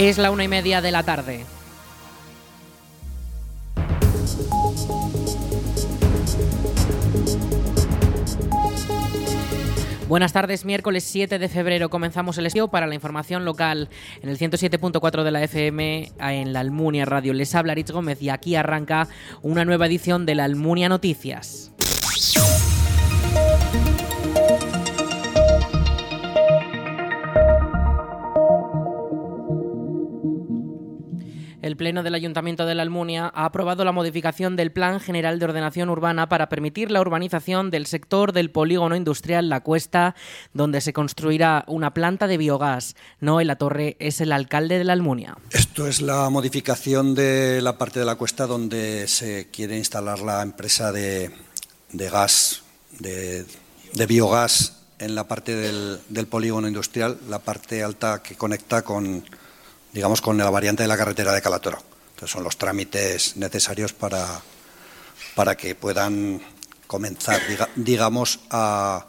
Es la una y media de la tarde. Buenas tardes, miércoles 7 de febrero comenzamos el estudio para la información local en el 107.4 de la FM en la Almunia Radio. Les habla Rich Gómez y aquí arranca una nueva edición de la Almunia Noticias. El Pleno del Ayuntamiento de la Almunia ha aprobado la modificación del Plan General de Ordenación Urbana para permitir la urbanización del sector del polígono industrial La Cuesta, donde se construirá una planta de biogás. Noel La Torre es el alcalde de la Almunia. Esto es la modificación de la parte de La Cuesta donde se quiere instalar la empresa de, gas, de, biogás en la parte del polígono industrial, la parte alta que conecta con digamos, con la variante de la carretera de Calatoro. Entonces son los trámites necesarios para, para que puedan comenzar, digamos, a,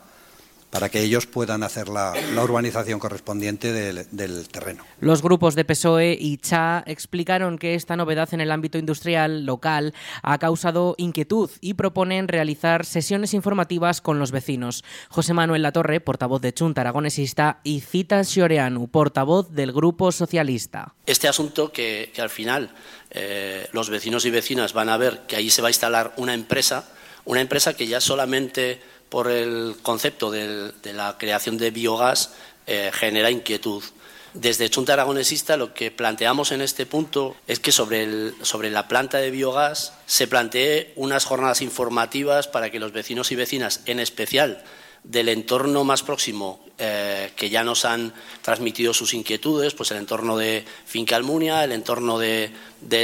para que ellos puedan hacer la, urbanización correspondiente del, terreno. Los grupos de PSOE y CHA explicaron que esta novedad en el ámbito industrial local ha causado inquietud y proponen realizar sesiones informativas con los vecinos. José Manuel Latorre, portavoz de Chunta Aragonesista, y Cita Xioreanu, portavoz del Grupo Socialista. Este asunto que, al final eh, los vecinos y vecinas van a ver que allí se va a instalar una empresa, una empresa que ya solamente por el concepto de, la creación de biogás eh, genera inquietud. Desde Chunta Aragonesista lo que planteamos en este punto es que sobre, la planta de biogás se plantee unas jornadas informativas para que los vecinos y vecinas, en especial del entorno más próximo eh, que ya nos han transmitido sus inquietudes, pues el entorno de Finca Almunia, el entorno de,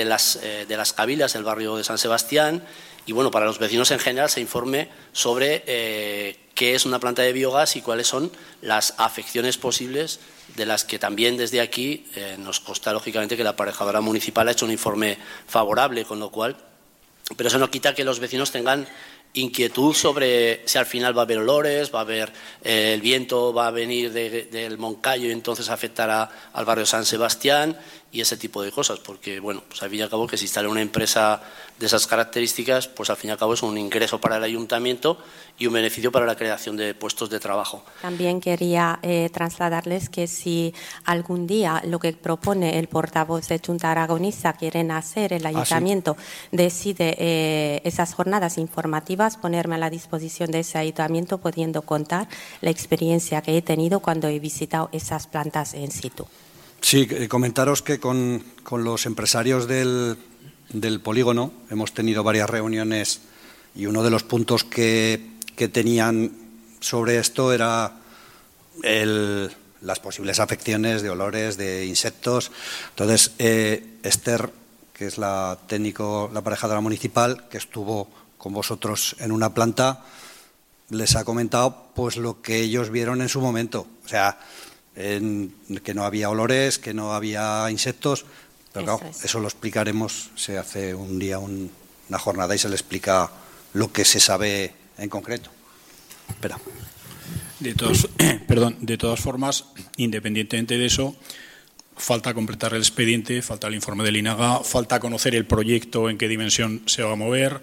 las, eh, de las Cabilas, el barrio de San Sebastián y bueno, para los vecinos en general se informe sobre eh, qué es una planta de biogás y cuáles son las afecciones posibles de las que también desde aquí eh, nos consta lógicamente que la aparejadora municipal ha hecho un informe favorable, con lo cual, pero eso no quita que los vecinos tengan inquietud sobre si al final va a haber olores, va a haber eh, el viento va a venir del Moncayo y entonces afectará al barrio San Sebastián y ese tipo de cosas, porque bueno, pues al fin y al cabo que se instale una empresa de esas características, pues al fin y al cabo es un ingreso para el ayuntamiento y un beneficio para la creación de puestos de trabajo. También quería eh, trasladarles que si algún día lo que propone el portavoz de Junta Aragonesa quieren hacer, el ah, ayuntamiento decide eh, esas jornadas informativas, ponerme a la disposición de ese ayuntamiento pudiendo contar la experiencia que he tenido cuando he visitado esas plantas en situ. Sí, eh, comentaros que con, los empresarios del, polígono hemos tenido varias reuniones y uno de los puntos que, tenían sobre esto era las posibles afecciones de olores, de insectos. Entonces, eh, Esther, que es la técnico, la parejadora municipal, que estuvo con vosotros en una planta, les ha comentado pues lo que ellos vieron en su momento. O sea, que no había olores, que no había insectos. Pero claro, eso lo explicaremos, se hace un día una jornada y se le explica lo que se sabe en concreto. Espera. De, todos, perdón, de todas formas, independientemente de eso, falta completar el expediente, falta el informe del INAGA, falta conocer el proyecto, en qué dimensión se va a mover,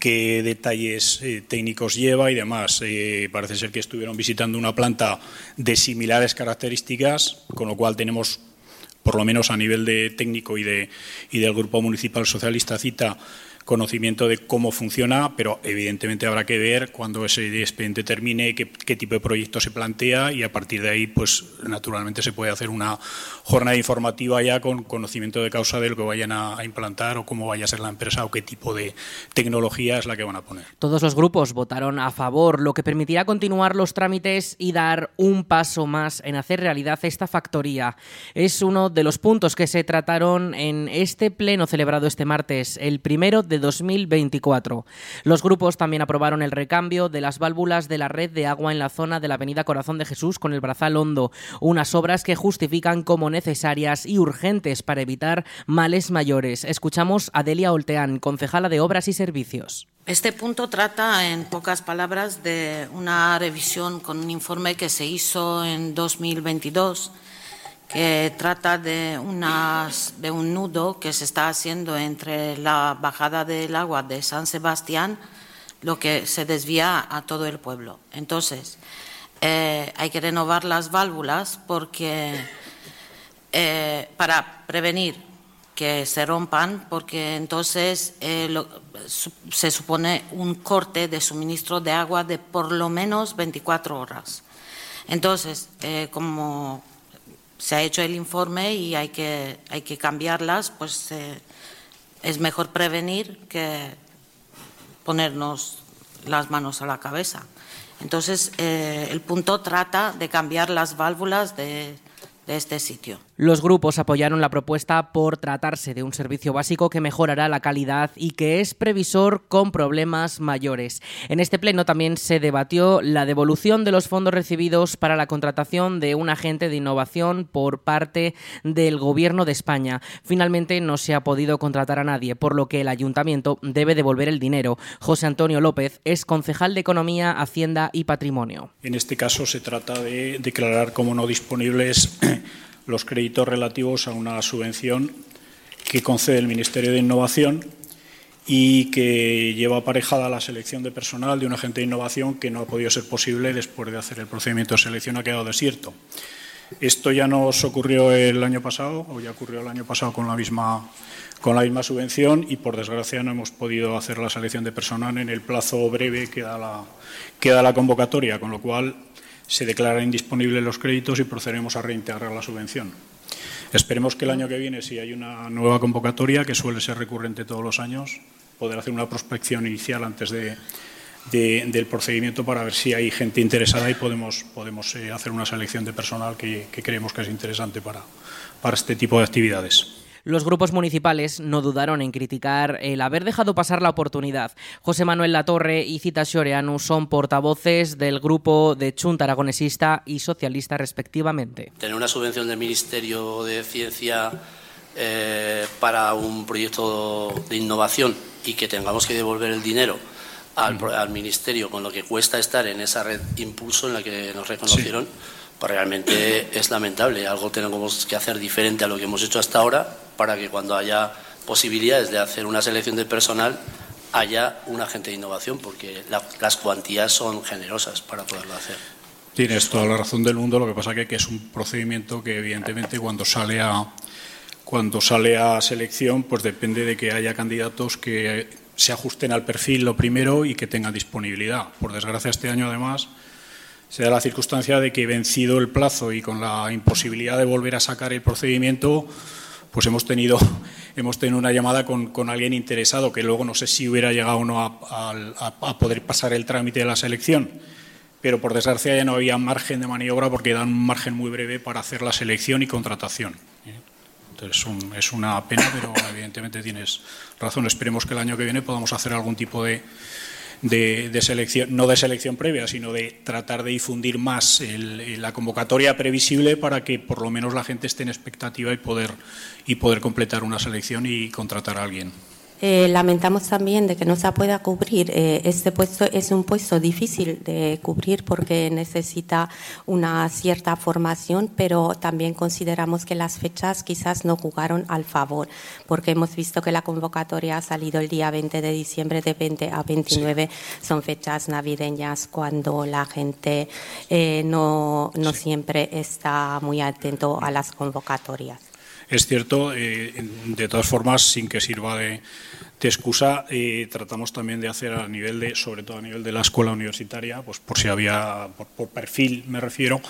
qué detalles eh, técnicos lleva y demás. Eh, parece ser que estuvieron visitando una planta de similares características, con lo cual tenemos, por lo menos a nivel de técnico y, de, y del Grupo Municipal Socialista Cita, conocimiento de cómo funciona, pero evidentemente habrá que ver cuando ese expediente termine qué, tipo de proyecto se plantea y a partir de ahí, pues naturalmente se puede hacer una jornada informativa ya con conocimiento de causa de lo que vayan a, implantar o cómo vaya a ser la empresa o qué tipo de tecnología es la que van a poner. Todos los grupos votaron a favor, lo que permitirá continuar los trámites y dar un paso más en hacer realidad esta factoría. Es uno de los puntos que se trataron en este pleno celebrado este martes, el primero de 2024. Los grupos también aprobaron el recambio de las válvulas de la red de agua en la zona de la Avenida Corazón de Jesús con el Brazal Hondo, unas obras que justifican como necesarias y urgentes para evitar males mayores. Escuchamos a Delia Olteán, concejala de Obras y Servicios. Este punto trata, en pocas palabras, de una revisión con un informe que se hizo en 2022 que trata de, unas, de un nudo que se está haciendo entre la bajada del agua de San Sebastián, lo que se desvía a todo el pueblo. Entonces, eh, hay que renovar las válvulas porque eh, para prevenir que se rompan, porque entonces eh, se supone un corte de suministro de agua de por lo menos 24 horas. Entonces, como se ha hecho el informe y hay que, hay que cambiarlas, pues es mejor prevenir que ponernos las manos a la cabeza. Entonces, eh, el punto trata de cambiar las válvulas de este sitio. Los grupos apoyaron la propuesta por tratarse de un servicio básico que mejorará la calidad y que es previsor con problemas mayores. En este pleno también se debatió la devolución de los fondos recibidos para la contratación de un agente de innovación por parte del Gobierno de España. Finalmente no se ha podido contratar a nadie, por lo que el ayuntamiento debe devolver el dinero. José Antonio López es concejal de Economía, Hacienda y Patrimonio. En este caso se trata de declarar como no disponibles los créditos relativos a una subvención que concede el Ministerio de Innovación y que lleva aparejada la selección de personal de un agente de innovación que no ha podido ser posible después de hacer el procedimiento de selección ha quedado desierto. Esto ya nos ocurrió el año pasado, o ya ocurrió el año pasado con la misma, con la misma subvención y por desgracia no hemos podido hacer la selección de personal en el plazo breve que da la, que da la convocatoria, con lo cual se declaran indisponibles los créditos y procederemos a reintegrar la subvención. Esperemos que el año que viene, si hay una nueva convocatoria, que suele ser recurrente todos los años, poder hacer una prospección inicial antes de, del procedimiento para ver si hay gente interesada y podemos, podemos eh, hacer una selección de personal que, que creemos que es interesante para, para este tipo de actividades. Los grupos municipales no dudaron en criticar el haber dejado pasar la oportunidad. José Manuel Latorre y Cita Xoreanu son portavoces del grupo de Chunta Aragonesista y Socialista respectivamente. Tener una subvención del Ministerio de Ciencia eh, para un proyecto de innovación y que tengamos que devolver el dinero al, al, Ministerio con lo que cuesta estar en esa red impulso en la que nos reconocieron. Sí pues realmente es lamentable. Algo tenemos que hacer diferente a lo que hemos hecho hasta ahora para que cuando haya posibilidades de hacer una selección de personal haya un agente de innovación, porque las cuantías son generosas para poderlo hacer. Tienes toda la razón del mundo, lo que pasa que, que es un procedimiento que evidentemente cuando sale a cuando sale a selección, pues depende de que haya candidatos que se ajusten al perfil lo primero y que tengan disponibilidad. Por desgracia este año además se da la circunstancia de que vencido el plazo y con la imposibilidad de volver a sacar el procedimiento, pues hemos tenido, hemos tenido una llamada con, alguien interesado que luego no sé si hubiera llegado o no a, poder pasar el trámite de la selección, pero por desgracia ya no había margen de maniobra porque dan un margen muy breve para hacer la selección y contratación. Entonces es una pena, pero evidentemente tienes razón. Esperemos que el año que viene podamos hacer algún tipo de de, selección, no de selección previa, sino de tratar de difundir más la convocatoria previsible para que por lo menos la gente esté en expectativa y poder, y poder completar una selección y contratar a alguien. Eh, lamentamos también de que no se pueda cubrir. Eh, este puesto es un puesto difícil de cubrir porque necesita una cierta formación, pero también consideramos que las fechas quizás no jugaron al favor, porque hemos visto que la convocatoria ha salido el día 20 de diciembre de 20 a 29. Son fechas navideñas cuando la gente eh, no, no siempre está muy atento a las convocatorias. Es cierto, de todas formas, sin que sirva de, excusa eh, tratamos también de hacer a nivel de, sobre todo a nivel de la escuela universitaria, pues por si había, por, perfil me refiero,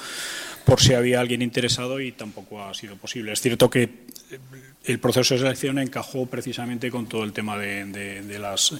por si había alguien interesado y tampoco ha sido posible. Es cierto que el proceso de selección encajó precisamente con todo el tema de, de, las,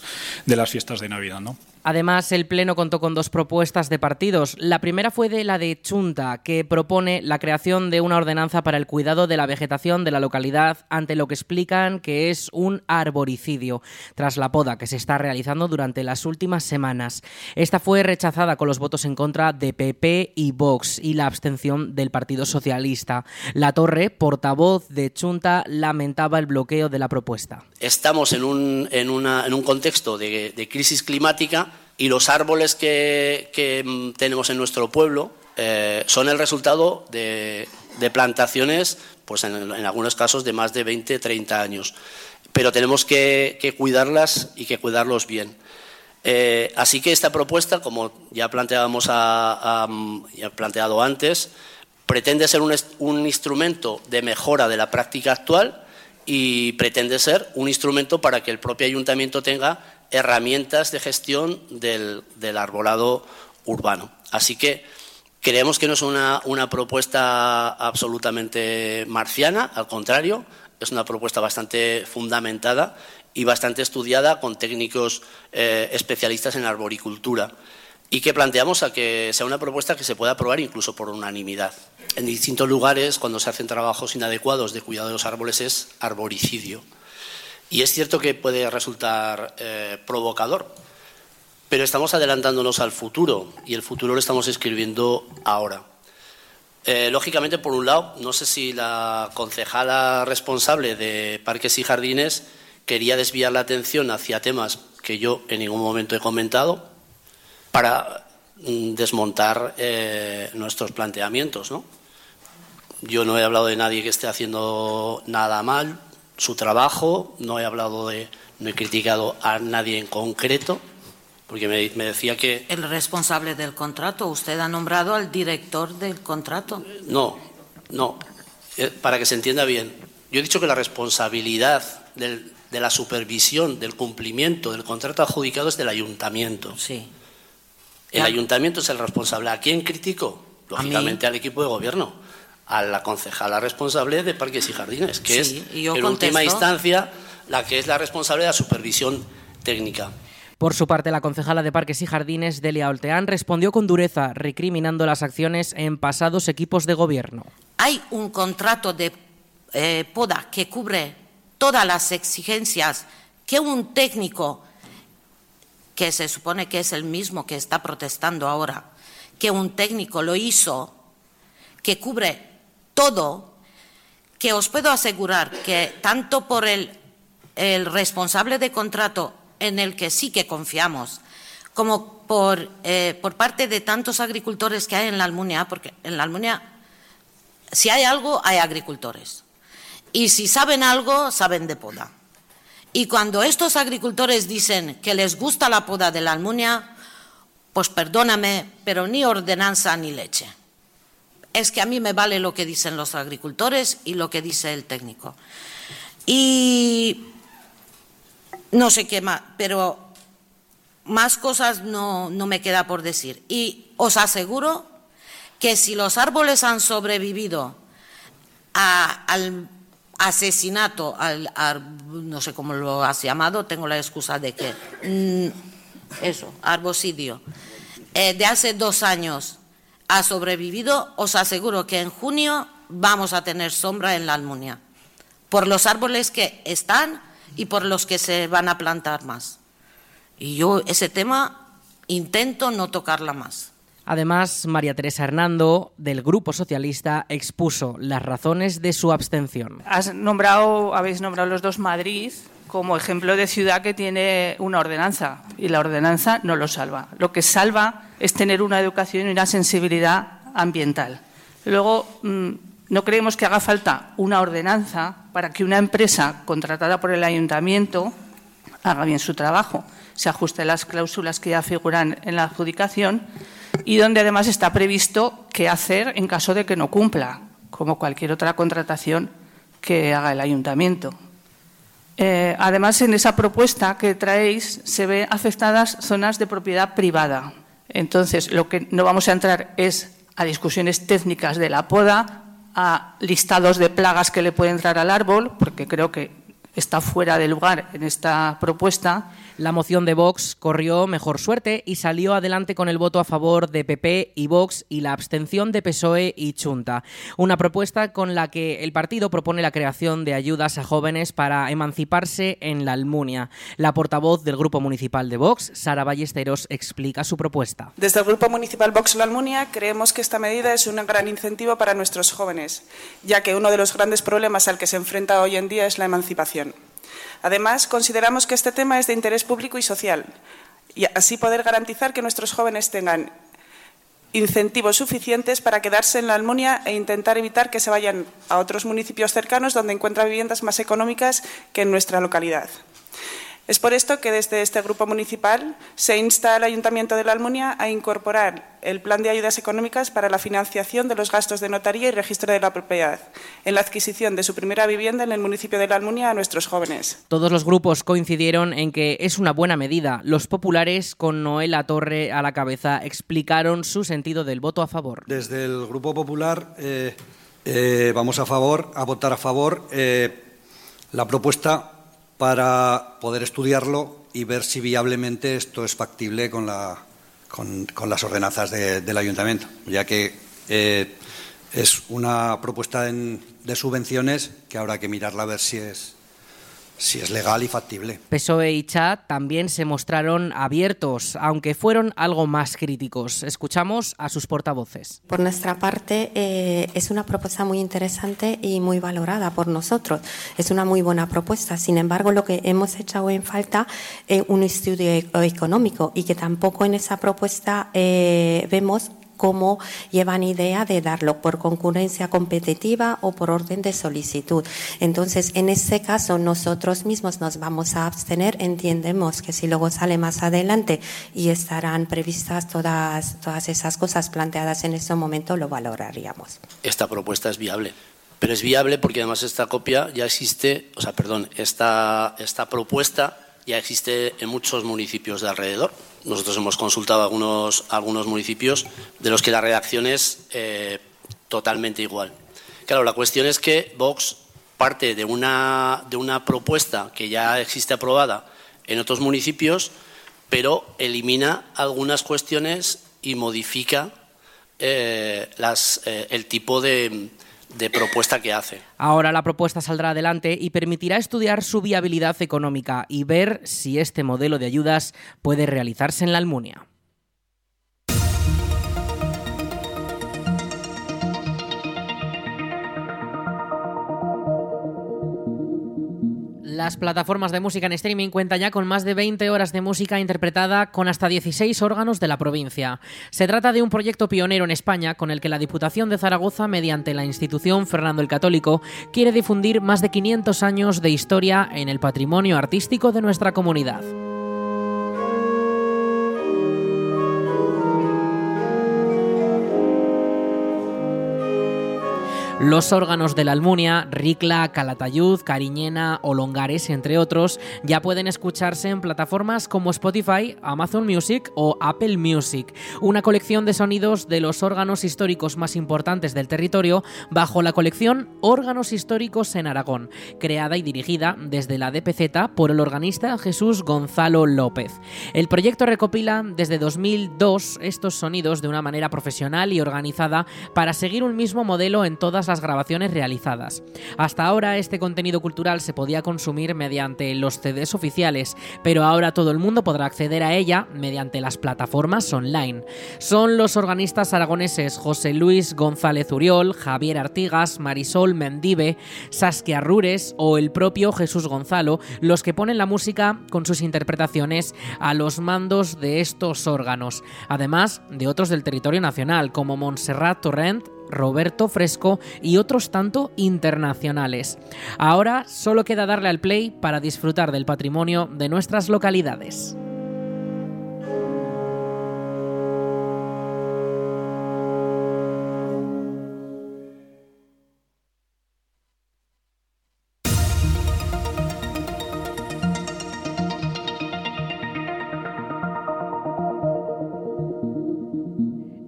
de las fiestas de Navidad, ¿no? Además, el Pleno contó con dos propuestas de partidos. La primera fue de la de Chunta, que propone la creación de una ordenanza para el cuidado de la vegetación de la localidad ante lo que explican que es un arboricidio, tras la poda que se está realizando durante las últimas semanas. Esta fue rechazada con los votos en contra de PP y Vox y la abstención del Partido Socialista. La Torre, portavoz de Chunta, lamentaba el bloqueo de la propuesta. Estamos en un, en en un contexto de, de crisis climática y los árboles que, mm, tenemos en nuestro pueblo eh, son el resultado de plantaciones, pues en, algunos casos de más de 20, 30 años. Pero tenemos que, cuidarlas y que cuidarlos bien. Eh, así que esta propuesta, como ya planteábamos ya planteado antes, pretende ser un, instrumento de mejora de la práctica actual y pretende ser un instrumento para que el propio ayuntamiento tenga herramientas de gestión del, arbolado urbano. Así que creemos que no es una, propuesta absolutamente marciana, al contrario, es una propuesta bastante fundamentada y bastante estudiada con técnicos eh, especialistas en arboricultura y que planteamos a que sea una propuesta que se pueda aprobar incluso por unanimidad. En distintos lugares, cuando se hacen trabajos inadecuados de cuidado de los árboles, es arboricidio. Y es cierto que puede resultar eh, provocador, pero estamos adelantándonos al futuro y el futuro lo estamos escribiendo ahora. Eh, lógicamente, por un lado, no sé si la concejala responsable de parques y jardines quería desviar la atención hacia temas que yo en ningún momento he comentado para mm, desmontar eh, nuestros planteamientos. ¿no? Yo no he hablado de nadie que esté haciendo nada mal, su trabajo, no he hablado de, no he criticado a nadie en concreto, porque me, decía que... El responsable del contrato, usted ha nombrado al director del contrato. No, no, eh, para que se entienda bien. Yo he dicho que la responsabilidad de la supervisión del cumplimiento del contrato adjudicado es del ayuntamiento. Sí. El ayuntamiento es el responsable. ¿A quién critico? Lógicamente al equipo de gobierno a la concejala responsable de parques y jardines, que es en última instancia la que es la responsable de la supervisión técnica. Por su parte, la concejala de Parques y Jardines, Delia Olteán, respondió con dureza, recriminando las acciones en pasados equipos de gobierno. Hay un contrato de eh, poda que cubre todas las exigencias que un técnico, que se supone que es el mismo que está protestando ahora, que un técnico lo hizo, que cubre todo que os puedo asegurar que tanto por el, responsable de contrato en el que sí que confiamos, como por, eh, por parte de tantos agricultores que hay en la Almunia, porque en la Almunia, si hay algo, hay agricultores. Y si saben algo, saben de poda. Y cuando estos agricultores dicen que les gusta la poda de la Almunia, pues perdóname, pero ni ordenanza ni leche es que a mí me vale lo que dicen los agricultores y lo que dice el técnico. Y no sé qué más, pero más cosas no, me queda por decir. Y os aseguro que si los árboles han sobrevivido al asesinato, al, no sé cómo lo has llamado, tengo la excusa de que, mm, eso, arbocidio, eh, de hace dos años ha sobrevivido, os aseguro que en junio vamos a tener sombra en la Almunia, por los árboles que están y por los que se van a plantar más. Y yo ese tema intento no tocarla más. Además, María Teresa Hernando, del Grupo Socialista, expuso las razones de su abstención. Has nombrado, habéis nombrado los dos Madrid como ejemplo de ciudad que tiene una ordenanza y la ordenanza no lo salva. Lo que salva es tener una educación y una sensibilidad ambiental. Luego, mm, no creemos que haga falta una ordenanza para que una empresa contratada por el ayuntamiento haga bien su trabajo, se ajuste a las cláusulas que ya figuran en la adjudicación y donde además está previsto qué hacer en caso de que no cumpla, como cualquier otra contratación que haga el ayuntamiento. Eh, además, en esa propuesta que traéis se ve afectadas zonas de propiedad privada. Entonces, lo que no vamos a entrar es a discusiones técnicas de la poda, a listados de plagas que le pueden entrar al árbol, porque creo que está fuera de lugar en esta propuesta la moción de Vox corrió mejor suerte y salió adelante con el voto a favor de PP y Vox y la abstención de PSOE y Chunta. Una propuesta con la que el partido propone la creación de ayudas a jóvenes para emanciparse en la Almunia. La portavoz del Grupo Municipal de Vox, Sara Ballesteros, explica su propuesta. Desde el Grupo Municipal Vox La Almunia creemos que esta medida es un gran incentivo para nuestros jóvenes, ya que uno de los grandes problemas al que se enfrenta hoy en día es la emancipación. Además, consideramos que este tema es de interés público y social y así poder garantizar que nuestros jóvenes tengan incentivos suficientes para quedarse en la Almunia e intentar evitar que se vayan a otros municipios cercanos donde encuentran viviendas más económicas que en nuestra localidad. Es por esto que desde este grupo municipal se insta al Ayuntamiento de la Almunia a incorporar el plan de ayudas económicas para la financiación de los gastos de notaría y registro de la propiedad en la adquisición de su primera vivienda en el municipio de la Almunia a nuestros jóvenes. Todos los grupos coincidieron en que es una buena medida. Los populares, con Noela Torre a la cabeza, explicaron su sentido del voto a favor. Desde el Grupo Popular eh, eh, vamos a favor, a votar a favor eh, la propuesta para poder estudiarlo y ver si viablemente esto es factible con, la, con, las ordenanzas del ayuntamiento, ya que eh, es una propuesta de subvenciones que habrá que mirarla a ver si es si es legal y factible. PSOE y Chat también se mostraron abiertos, aunque fueron algo más críticos. Escuchamos a sus portavoces. Por nuestra parte, eh, es una propuesta muy interesante y muy valorada por nosotros. Es una muy buena propuesta. Sin embargo, lo que hemos echado en falta es un estudio económico y que tampoco en esa propuesta eh, vemos cómo llevan idea de darlo por concurrencia competitiva o por orden de solicitud. Entonces, en ese caso, nosotros mismos nos vamos a abstener. Entendemos que si luego sale más adelante y estarán previstas todas, todas esas cosas planteadas en ese momento, lo valoraríamos. Esta propuesta es viable. Pero es viable porque además esta copia ya existe, o sea, perdón, esta, esta propuesta ya existe en muchos municipios de alrededor. Nosotros hemos consultado algunos, algunos municipios de los que la redacción es eh, totalmente igual. Claro, la cuestión es que Vox parte de una, de una propuesta que ya existe aprobada en otros municipios, pero elimina algunas cuestiones y modifica eh, eh, el tipo de, de propuesta que hace. Ahora la propuesta saldrá adelante y permitirá estudiar su viabilidad económica y ver si este modelo de ayudas puede realizarse en la Almunia. Las plataformas de música en streaming cuentan ya con más de 20 horas de música interpretada con hasta 16 órganos de la provincia. Se trata de un proyecto pionero en España con el que la Diputación de Zaragoza, mediante la institución Fernando el Católico, quiere difundir más de 500 años de historia en el patrimonio artístico de nuestra comunidad. Los órganos de la Almunia, Ricla, Calatayud, Cariñena o Longares, entre otros, ya pueden escucharse en plataformas como Spotify, Amazon Music o Apple Music, una colección de sonidos de los órganos históricos más importantes del territorio bajo la colección Órganos Históricos en Aragón, creada y dirigida desde la DPZ por el organista Jesús Gonzalo López. El proyecto recopila desde 2002 estos sonidos de una manera profesional y organizada para seguir un mismo modelo en todas las grabaciones realizadas. Hasta ahora este contenido cultural se podía consumir mediante los CDs oficiales, pero ahora todo el mundo podrá acceder a ella mediante las plataformas online. Son los organistas aragoneses José Luis González Uriol, Javier Artigas, Marisol Mendive, Saskia Rures o el propio Jesús Gonzalo los que ponen la música con sus interpretaciones a los mandos de estos órganos, además de otros del territorio nacional como Montserrat Torrent, Roberto Fresco y otros tanto internacionales. Ahora solo queda darle al play para disfrutar del patrimonio de nuestras localidades.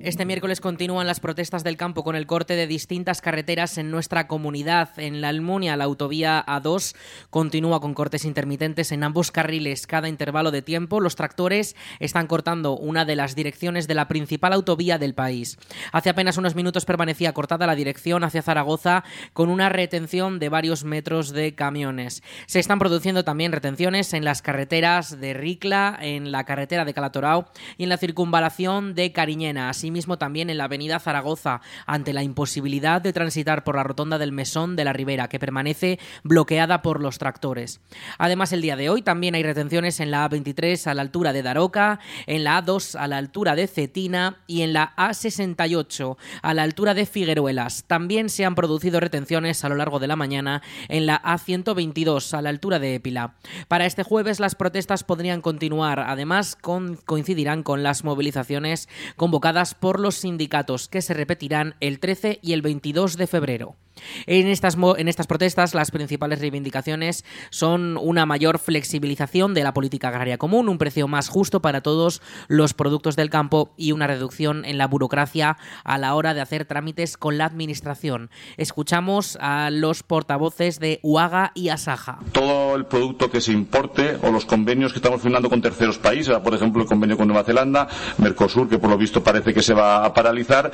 Este miércoles continúan las protestas del campo con el corte de distintas carreteras en nuestra comunidad. En la Almunia, la autovía A2 continúa con cortes intermitentes en ambos carriles cada intervalo de tiempo. Los tractores están cortando una de las direcciones de la principal autovía del país. Hace apenas unos minutos permanecía cortada la dirección hacia Zaragoza con una retención de varios metros de camiones. Se están produciendo también retenciones en las carreteras de Ricla, en la carretera de Calatorao y en la circunvalación de Cariñena. Así asimismo también en la avenida Zaragoza, ante la imposibilidad de transitar por la rotonda del Mesón de la Ribera, que permanece bloqueada por los tractores. Además, el día de hoy también hay retenciones en la A23 a la altura de Daroca, en la A2 a la altura de Cetina y en la A68 a la altura de Figueruelas. También se han producido retenciones a lo largo de la mañana en la A122 a la altura de Épila. Para este jueves las protestas podrían continuar, además coincidirán con las movilizaciones convocadas por los sindicatos que se repetirán el 13 y el 22 de febrero. En estas, en estas protestas, las principales reivindicaciones son una mayor flexibilización de la política agraria común, un precio más justo para todos los productos del campo y una reducción en la burocracia a la hora de hacer trámites con la administración. Escuchamos a los portavoces de UAGA y ASAJA. Todo el producto que se importe o los convenios que estamos firmando con terceros países, por ejemplo el convenio con Nueva Zelanda, Mercosur, que por lo visto parece que se va a paralizar,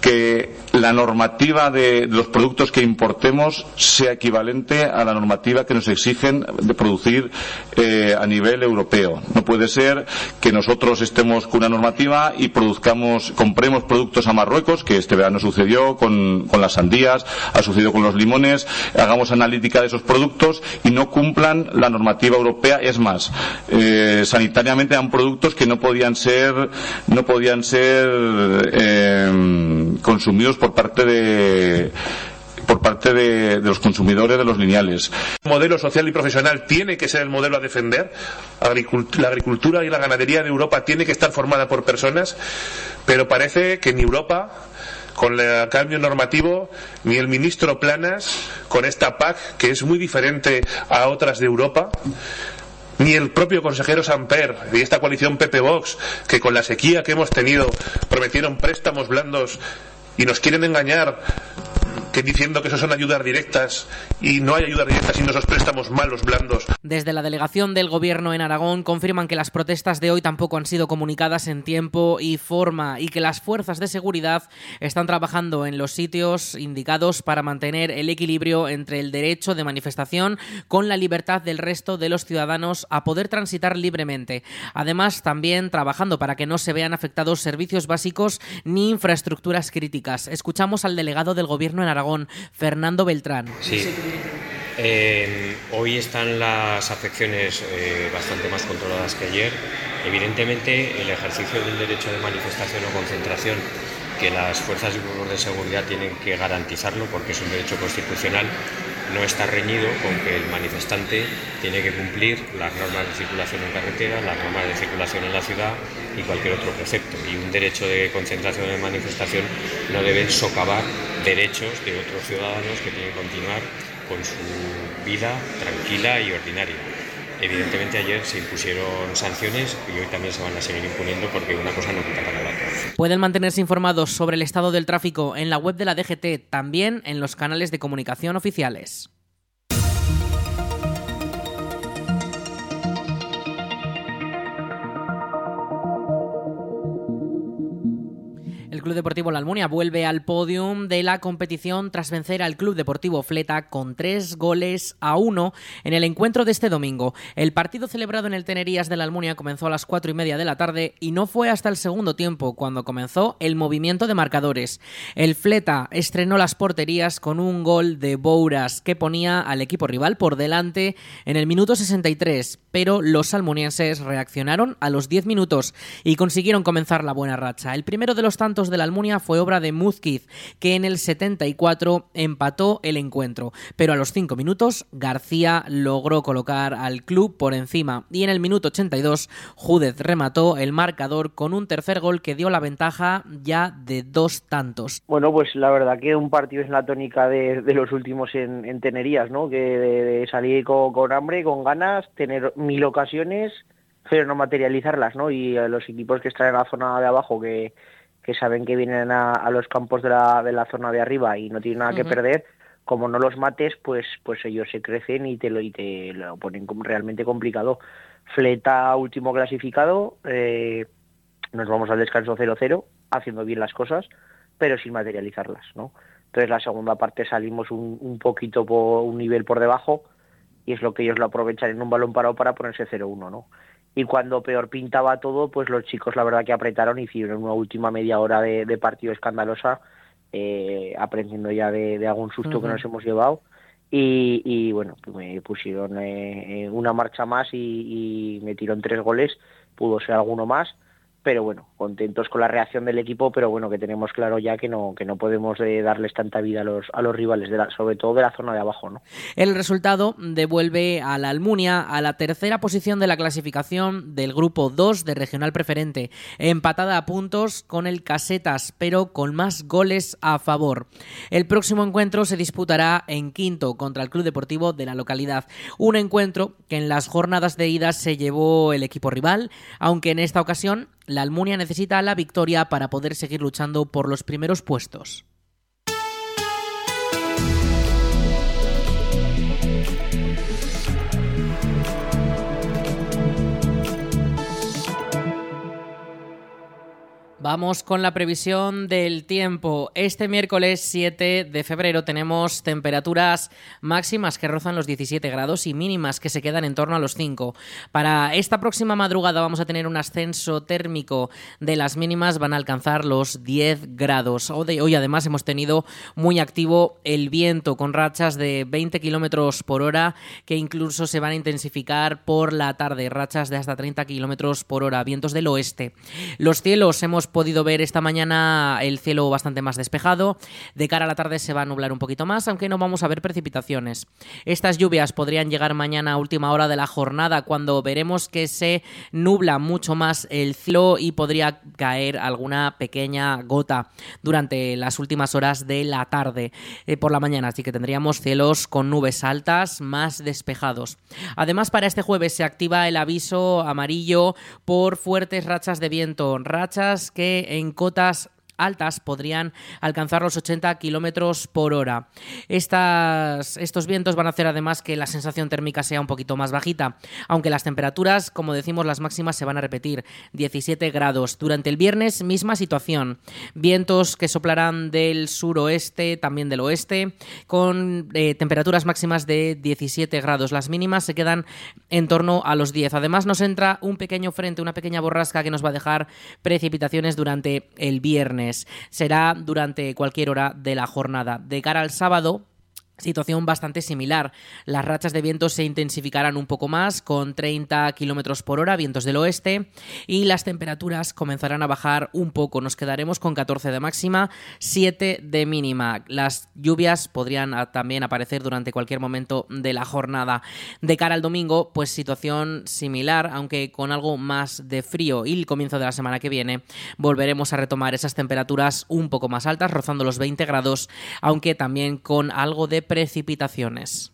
que la normativa de los productos que importemos sea equivalente a la normativa que nos exigen de producir eh, a nivel europeo. No puede ser que nosotros estemos con una normativa y produzcamos, compremos productos a Marruecos, que este verano sucedió con, las sandías, ha sucedido con los limones, hagamos analítica de esos productos y no cumplan la normativa europea. Es más, eh, sanitariamente eran productos que no podían ser, no podían ser eh, consumidos por parte de por parte de, los consumidores de los lineales. El modelo social y profesional tiene que ser el modelo a defender. La agricultura y la ganadería de Europa tiene que estar formada por personas, pero parece que en Europa con el cambio normativo, ni el ministro Planas, con esta PAC, que es muy diferente a otras de Europa, ni el propio consejero Samper y esta coalición Pepe Vox, que con la sequía que hemos tenido prometieron préstamos blandos y nos quieren engañar que diciendo que eso son ayudas directas y no hay ayudas directas sino esos préstamos malos, blandos. Desde la delegación del Gobierno en Aragón confirman que las protestas de hoy tampoco han sido comunicadas en tiempo y forma y que las fuerzas de seguridad están trabajando en los sitios indicados para mantener el equilibrio entre el derecho de manifestación con la libertad del resto de los ciudadanos a poder transitar libremente. Además, también trabajando para que no se vean afectados servicios básicos ni infraestructuras críticas. Escuchamos al delegado del Gobierno en Aragón Fernando Beltrán. Sí. Eh, hoy están las afecciones eh, bastante más controladas que ayer. Evidentemente, el ejercicio del derecho de manifestación o concentración, que las fuerzas y grupos de seguridad tienen que garantizarlo porque es un derecho constitucional, no está reñido con que el manifestante tiene que cumplir las normas de circulación en carretera, las normas de circulación en la ciudad y cualquier otro precepto. Y un derecho de concentración de manifestación no debe socavar derechos de otros ciudadanos que tienen que continuar con su vida tranquila y ordinaria. Evidentemente ayer se impusieron sanciones y hoy también se van a seguir imponiendo porque una cosa no quita para la otra. Pueden mantenerse informados sobre el estado del tráfico en la web de la DGT, también en los canales de comunicación oficiales. Club Deportivo La Almunia vuelve al podium de la competición tras vencer al Club Deportivo Fleta con tres goles a uno en el encuentro de este domingo. El partido celebrado en el Tenerías de la Almunia comenzó a las cuatro y media de la tarde y no fue hasta el segundo tiempo cuando comenzó el movimiento de marcadores. El Fleta estrenó las porterías con un gol de Bouras que ponía al equipo rival por delante en el minuto 63, pero los almunienses reaccionaron a los 10 minutos y consiguieron comenzar la buena racha. El primero de los tantos de la Almunia fue obra de Muzquiz, que en el 74 empató el encuentro. Pero a los 5 minutos, García logró colocar al club por encima. Y en el minuto 82, Júdez remató el marcador con un tercer gol que dio la ventaja ya de dos tantos. Bueno, pues la verdad que un partido es la tónica de, los últimos en, Tenerías, ¿no? Que de, salir con hambre, con ganas, tener mil ocasiones pero no materializarlas, ¿no? Y los equipos que están en la zona de abajo que, que saben que vienen a, los campos de la, de la, zona de arriba y no tienen nada que perder, como no los mates, pues, pues ellos se crecen y te lo, y te lo ponen realmente complicado. Fleta último clasificado, eh, nos vamos al descanso 0-0, haciendo bien las cosas, pero sin materializarlas, ¿no? Entonces la segunda parte salimos un, un poquito por un nivel por debajo y es lo que ellos lo aprovechan en un balón parado para ponerse 0-1, ¿no? Y cuando peor pintaba todo, pues los chicos la verdad que apretaron y hicieron una última media hora de, partido escandalosa, eh, aprendiendo ya de, algún susto que nos hemos llevado. Y, bueno, me pusieron eh, una marcha más y, y metieron tres goles, pudo ser alguno más pero bueno, contentos con la reacción del equipo, pero bueno, que tenemos claro ya que no, que no podemos eh, darles tanta vida a los, rivales, sobre todo de la zona de abajo. ¿no? El resultado devuelve a la Almunia a la tercera posición de la clasificación del grupo 2 de Regional Preferente, empatada a puntos con el Casetas, pero con más goles a favor. El próximo encuentro se disputará en quinto contra el Club Deportivo de la localidad, un encuentro que en las jornadas de ida se llevó el equipo rival, aunque en esta ocasión la Almunia necesita la victoria para poder seguir luchando por los primeros puestos. Vamos con la previsión del tiempo. Este miércoles 7 de febrero tenemos temperaturas máximas que rozan los 17 grados y mínimas que se quedan en torno a los 5. Para esta próxima madrugada vamos a tener un ascenso térmico de las mínimas, van a alcanzar los 10 grados. Hoy además hemos tenido muy activo el viento con rachas de 20 kilómetros por hora que incluso se van a intensificar por la tarde, rachas de hasta 30 kilómetros por hora, vientos del oeste. Los cielos hemos podido ver esta mañana el cielo bastante más despejado. De cara a la tarde se va a nublar un poquito más, aunque no vamos a ver precipitaciones. Estas lluvias podrían llegar mañana a última hora de la jornada, cuando veremos que se nubla mucho más el cielo y podría caer alguna pequeña gota durante las últimas horas de la tarde eh, por la mañana. Así que tendríamos cielos con nubes altas más despejados. Además, para este jueves se activa el aviso amarillo por fuertes rachas de viento, rachas que en cotas altas podrían alcanzar los 80 kilómetros por hora. Estas, estos vientos van a hacer además que la sensación térmica sea un poquito más bajita, aunque las temperaturas, como decimos, las máximas se van a repetir, 17 grados. Durante el viernes, misma situación, vientos que soplarán del suroeste, también del oeste, con eh, temperaturas máximas de 17 grados. Las mínimas se quedan en torno a los 10. Además, nos entra un pequeño frente, una pequeña borrasca que nos va a dejar precipitaciones durante el viernes. Será durante cualquier hora de la jornada. De cara al sábado, Situación bastante similar. Las rachas de viento se intensificarán un poco más, con 30 kilómetros por hora, vientos del oeste, y las temperaturas comenzarán a bajar un poco. Nos quedaremos con 14 de máxima, 7 de mínima. Las lluvias podrían también aparecer durante cualquier momento de la jornada. De cara al domingo, pues situación similar, aunque con algo más de frío. Y el comienzo de la semana que viene volveremos a retomar esas temperaturas un poco más altas, rozando los 20 grados, aunque también con algo de precipitaciones.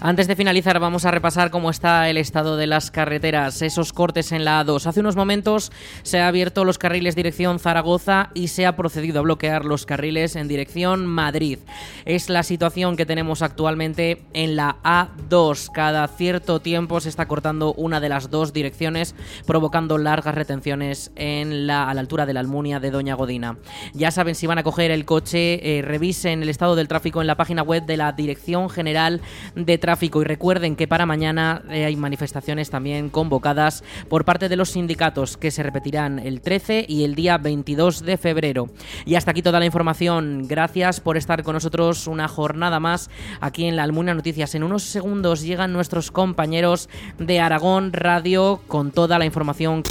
Antes de finalizar, vamos a repasar cómo está el estado de las carreteras, esos cortes en la A2. Hace unos momentos se han abierto los carriles dirección Zaragoza y se ha procedido a bloquear los carriles en dirección Madrid. Es la situación que tenemos actualmente en la A2. Cada cierto tiempo se está cortando una de las dos direcciones, provocando largas retenciones en la, a la altura de la Almunia de Doña Godina. Ya saben, si van a coger el coche, eh, revisen el estado del tráfico en la página web de la Dirección General de Tráfico y recuerden que para mañana eh, hay manifestaciones también convocadas por parte de los sindicatos que se repetirán el 13 y el día 22 de febrero. Y hasta aquí toda la información. Gracias por estar con nosotros una jornada más aquí en la Almuna Noticias. En unos segundos llegan nuestros compañeros de Aragón Radio con toda la información.